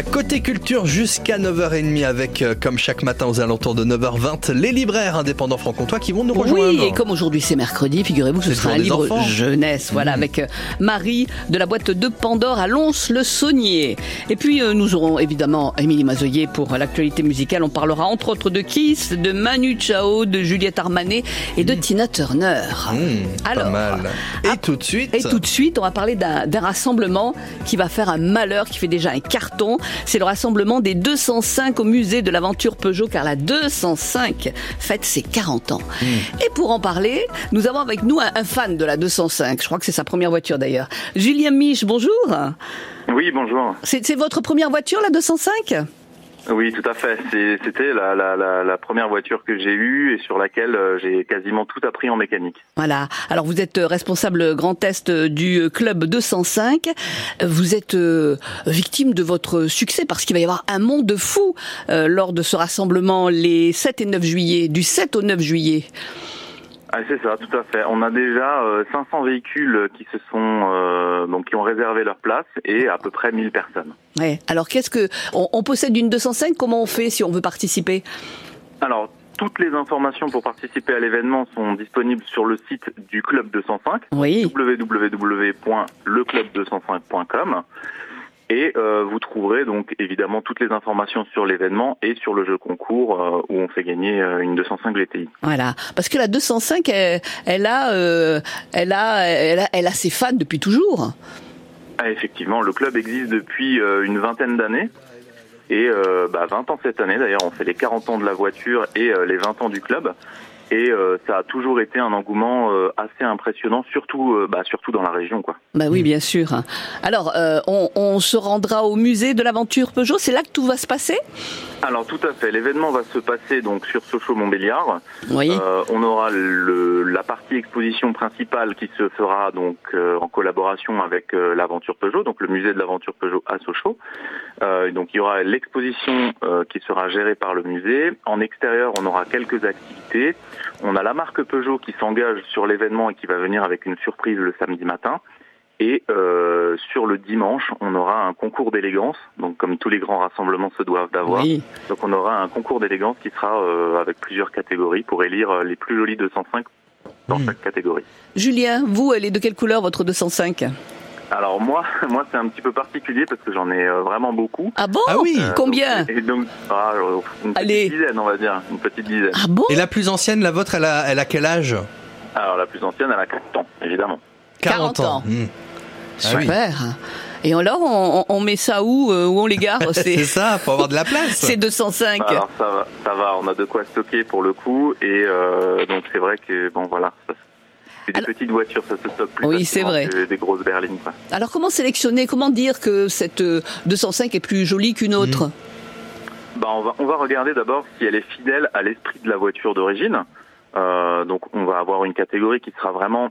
À côté culture jusqu'à 9h30 avec, euh, comme chaque matin aux alentours de 9h20, les libraires indépendants franc-comtois qui vont nous rejoindre. Oui, et comme aujourd'hui c'est mercredi, figurez-vous que ce sera un livre enfants. jeunesse, voilà, Mhm. avec euh, Marie de la boîte de Pandore à Lons-le-Saunier. Et puis euh, nous aurons évidemment Émilie Mazoyer pour l'actualité musicale. On parlera entre autres de Kiss, de Manu Chao, de Juliette Armanet et de Tina Turner. Mmh, pas Alors, mal. Et tout de suite. Et tout de suite, on va parler d'un rassemblement qui va faire un malheur, qui fait déjà un carton. C'est le rassemblement des 205 au musée de l'aventure Peugeot, car la 205 fête ses 40 ans. Et pour en parler, nous avons avec nous un, un fan de la 205. Je crois que c'est sa première voiture d'ailleurs. Julien Mich, bonjour. Oui, bonjour. C'est c'est votre première voiture, la 205 Oui, tout à fait. C'était la, première voiture que j'ai eue et sur laquelle euh, j'ai quasiment tout appris en mécanique. Voilà. Alors vous êtes euh, responsable Grand Est euh, du club 205. Euh, Vous êtes victime de votre succès parce qu'il va y avoir un monde fou euh, lors de ce rassemblement les 7 et 9 juillet, du 7 au 9 juillet. Ah, c'est ça, tout à fait. On a déjà euh, 500 véhicules qui se sont euh, donc qui ont réservé leur place et à peu près 1000 personnes. Ouais. Alors qu'est-ce que on, on possède une 205 Comment on fait si on veut participer? Alors, toutes les informations pour participer à l'événement sont disponibles sur le site du Club 205, Oui. www.leclub205.com. Et euh, vous trouverez donc évidemment toutes les informations sur l'événement et sur le jeu concours euh, où on fait gagner euh, une 205 GTI. Voilà. Parce que la 205, elle, elle a, elle a, elle a, elle a ses fans depuis toujours. Ah, effectivement, le club existe depuis une vingtaine d'années. Et bah, 20 ans cette année, d'ailleurs, on fait les 40 ans de la voiture et les 20 ans du club. Et euh, ça a toujours été un engouement euh, assez impressionnant, surtout, euh, bah, surtout dans la région. quoi. Bah oui, bien sûr. Alors, euh, on, on se rendra au musée de l'aventure Peugeot. C'est là que tout va se passer? Alors tout à fait, l'événement va se passer donc sur Sochaux-Montbéliard. Oui. Euh, on aura le, la partie exposition principale qui se fera donc euh, en collaboration avec euh, l'aventure Peugeot, donc le musée de l'aventure Peugeot à Sochaux. Euh, donc il y aura l'exposition euh, qui sera gérée par le musée. En extérieur, on aura quelques activités. On a la marque Peugeot qui s'engage sur l'événement et qui va venir avec une surprise le samedi matin. Et euh, sur le dimanche, on aura un concours d'élégance, donc comme tous les grands rassemblements se doivent d'avoir. Oui. Donc on aura un concours d'élégance qui sera euh, avec plusieurs catégories pour élire euh, les plus jolis 205 dans Hmm. chaque catégorie. Julien, vous, elle est de quelle couleur votre 205 Alors moi, moi c'est un petit peu particulier parce que j'en ai vraiment beaucoup. Ah bon? Ah oui. Euh, Combien? donc- Et donc, ah, une petite Allez. dizaine, on va dire, une petite dizaine. Ah bon? Et la plus ancienne, la vôtre, elle a, elle a quel âge? Alors la plus ancienne, elle a 4 ans, évidemment. 40 ans. Mmh. Ah oui. Super. Et alors, on, on met ça où euh, Où on les gare C'est ça, faut avoir de la place. c'est 205. Alors ça va, ça va, on a de quoi stocker pour le coup et euh, donc c'est vrai que bon voilà, ça- c'est des Alors- petites voitures, ça se stocke plus Oui, c'est facilement vrai. que des grosses berlines. Quoi. Alors, comment sélectionner Comment dire que cette euh, 205 est plus jolie qu'une autre? Bah, on, va, on va regarder d'abord si elle est fidèle à l'esprit de la voiture d'origine. Euh, donc on va avoir une catégorie qui sera vraiment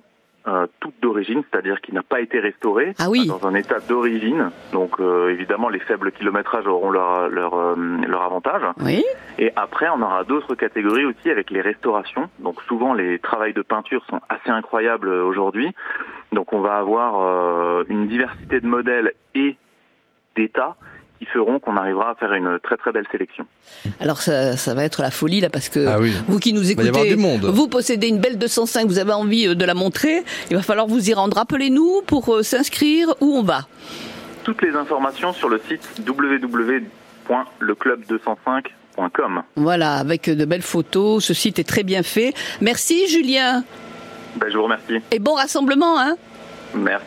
euh, toute d'origine, c'est-à-dire qui n'a pas été restaurée Ah oui. dans un état d'origine. Donc euh, évidemment les faibles kilométrages auront leur, leur, euh, leur avantage. Oui. Et après on aura d'autres catégories aussi avec les restaurations. Donc souvent les travails de peinture sont assez incroyables euh, aujourd'hui. Donc on va avoir euh, une diversité de modèles et d'états qui feront qu'on arrivera à faire une très très belle sélection. Alors, ça, ça va être la folie, là, parce que Ah oui. vous qui nous écoutez, du monde. vous possédez une belle 205, vous avez envie euh, de la montrer, il va falloir vous y rendre. Rappelez-nous pour euh, s'inscrire où on va. Toutes les informations sur le site www.leclub205.com. Voilà, avec de belles photos, ce site est très bien fait. Merci Julien, Ben, je vous remercie. et bon rassemblement, hein Merci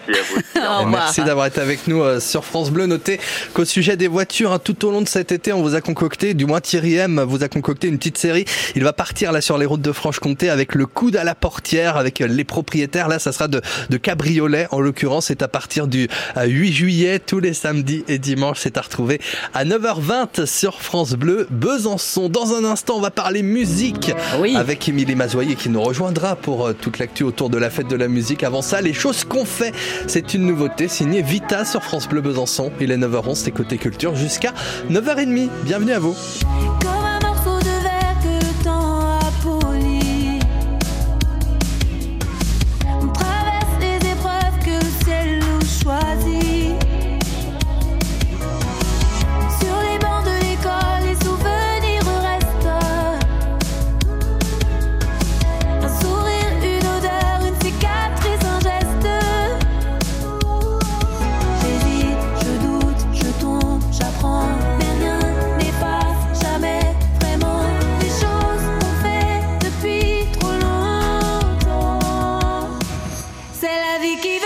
à vous. Merci d'avoir été avec nous euh, sur France Bleu. Notez qu'au sujet des voitures, hein, tout au long de cet été, on vous a concocté, du moins Thierry M vous a concocté une petite série. Il va partir là sur les routes de Franche-Comté avec le coude à la portière, avec euh, les propriétaires. Là, ça sera de, de cabriolet en l'occurrence. C'est à partir du euh, 8 juillet, tous les samedis et dimanches. C'est à retrouver à 9h20 sur France Bleu Besançon. Dans un instant, on va parler musique Oui. avec Émilie Mazoyer qui nous rejoindra pour euh, toute l'actu autour de la fête de la musique. Avant ça, les choses qu'on fait, c'est une nouveauté signée Vita sur France Bleu Besançon. Il est 9h11, c'est côté culture jusqu'à 9h30. Bienvenue à vous. La vie qui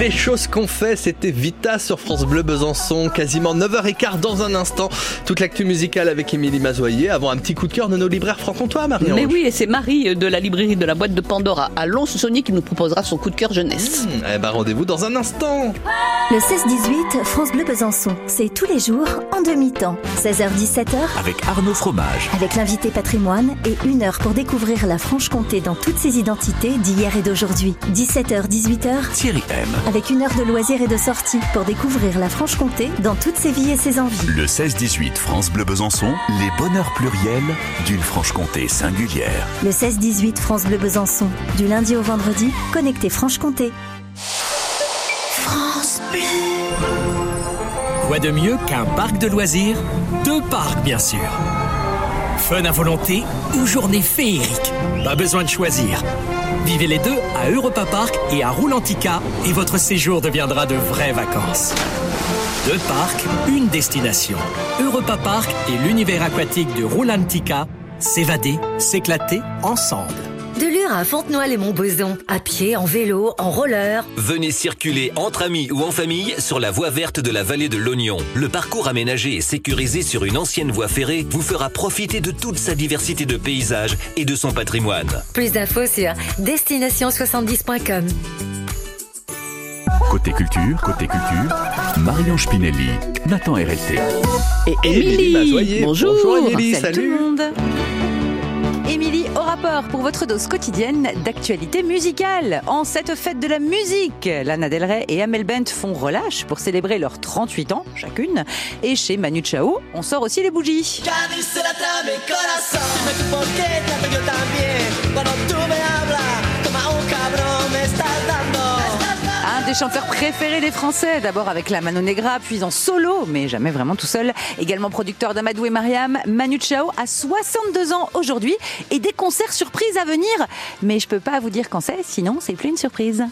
Les choses qu'on fait, c'était Vita sur France Bleu Besançon, quasiment 9h15 dans un instant. Toute l'actu musicale avec Émilie Mazoyer, avant un petit coup de cœur de nos libraires franc-comtois, Marion. Mais oui, et c'est Marie de la librairie de la boîte de Pandora à Lons-Saunier qui nous proposera son coup de cœur jeunesse. Eh ben rendez-vous dans un instant. Le 16-18, France Bleu Besançon. C'est tous les jours en demi-temps. 16h-17h Avec Arnaud Fromage. avec l'invité patrimoine et une heure pour découvrir la Franche-Comté dans toutes ses identités d'hier et d'aujourd'hui. 17h-18h Thierry M. avec une heure de loisirs et de sorties pour découvrir la Franche-Comté dans toutes ses vies et ses envies. Le 16-18 France Bleu Besançon, les bonheurs pluriels d'une Franche-Comté singulière. Le 16-18 France Bleu Besançon. Du lundi au vendredi, connecté Franche-Comté. Quoi de mieux qu'un parc de loisirs? Deux parcs, bien sûr. Fun à volonté ou journée féerique? Pas besoin de choisir. Vivez les deux à Europa Park et à Roulantica et votre séjour deviendra de vraies vacances. Deux parcs, une destination. Europa Park et l'univers aquatique de Roulantica, s'évader, s'éclater ensemble. De Lure à Fontenoy et Montboson, à pied, en vélo, en roller. Venez circuler entre amis ou en famille sur la voie verte de la vallée de l'Oignon. Le parcours aménagé et sécurisé sur une ancienne voie ferrée vous fera profiter de toute sa diversité de paysages et de son patrimoine. Plus d'infos sur destination70.com. Côté culture, côté culture, Marion Spinelli, Nathan RLT. Et Émilie bonjour. Bonjour, Émilie, Salut salut. tout le monde. Émilie au rapport pour votre dose quotidienne d'actualité musicale. En cette fête de la musique, Lana Del Rey et Amel Bent font relâche pour célébrer leurs 38 ans chacune. Et chez Manu Chao, on sort aussi les bougies. Des chanteurs préférés des Français, d'abord avec la Mano Negra, puis en solo, mais jamais vraiment tout seul. Également producteur d'Amadou et Mariam, Manu Chao a 62 ans aujourd'hui et des concerts surprises à venir. Mais je peux pas vous dire quand c'est, sinon c'est plus une surprise.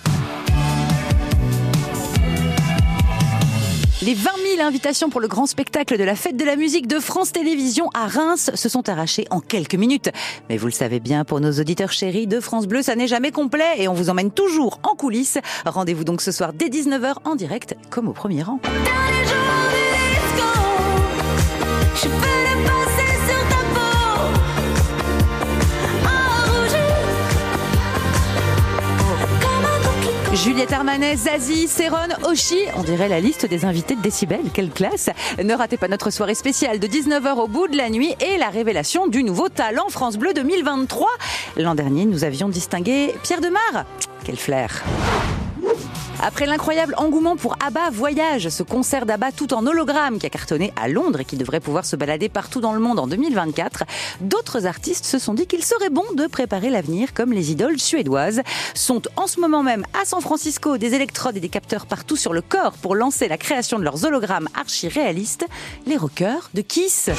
Les 20 000 invitations pour le grand spectacle de la fête de la musique de France Télévisions à Reims se sont arrachées en quelques minutes. Mais vous le savez bien, pour nos auditeurs chéris de France Bleu, ça n'est jamais complet et on vous emmène toujours en coulisses. Rendez-vous donc ce soir dès 19h en direct, comme au premier rang. Juliette Armanet, Zazie, Céron, Oshi, on dirait la liste des invités de Décibel, quelle classe Ne ratez pas notre soirée spéciale de 19h au bout de la nuit et la révélation du nouveau talent France Bleu 2023. L'an dernier, nous avions distingué Pierre Demar. Quel flair après l'incroyable engouement pour ABBA Voyage, ce concert d'ABBA tout en hologramme qui a cartonné à Londres et qui devrait pouvoir se balader partout dans le monde en 2024, d'autres artistes se sont dit qu'il serait bon de préparer l'avenir comme les idoles suédoises sont en ce moment même à San Francisco des électrodes et des capteurs partout sur le corps pour lancer la création de leurs hologrammes archi-réalistes, les rockers de Kiss.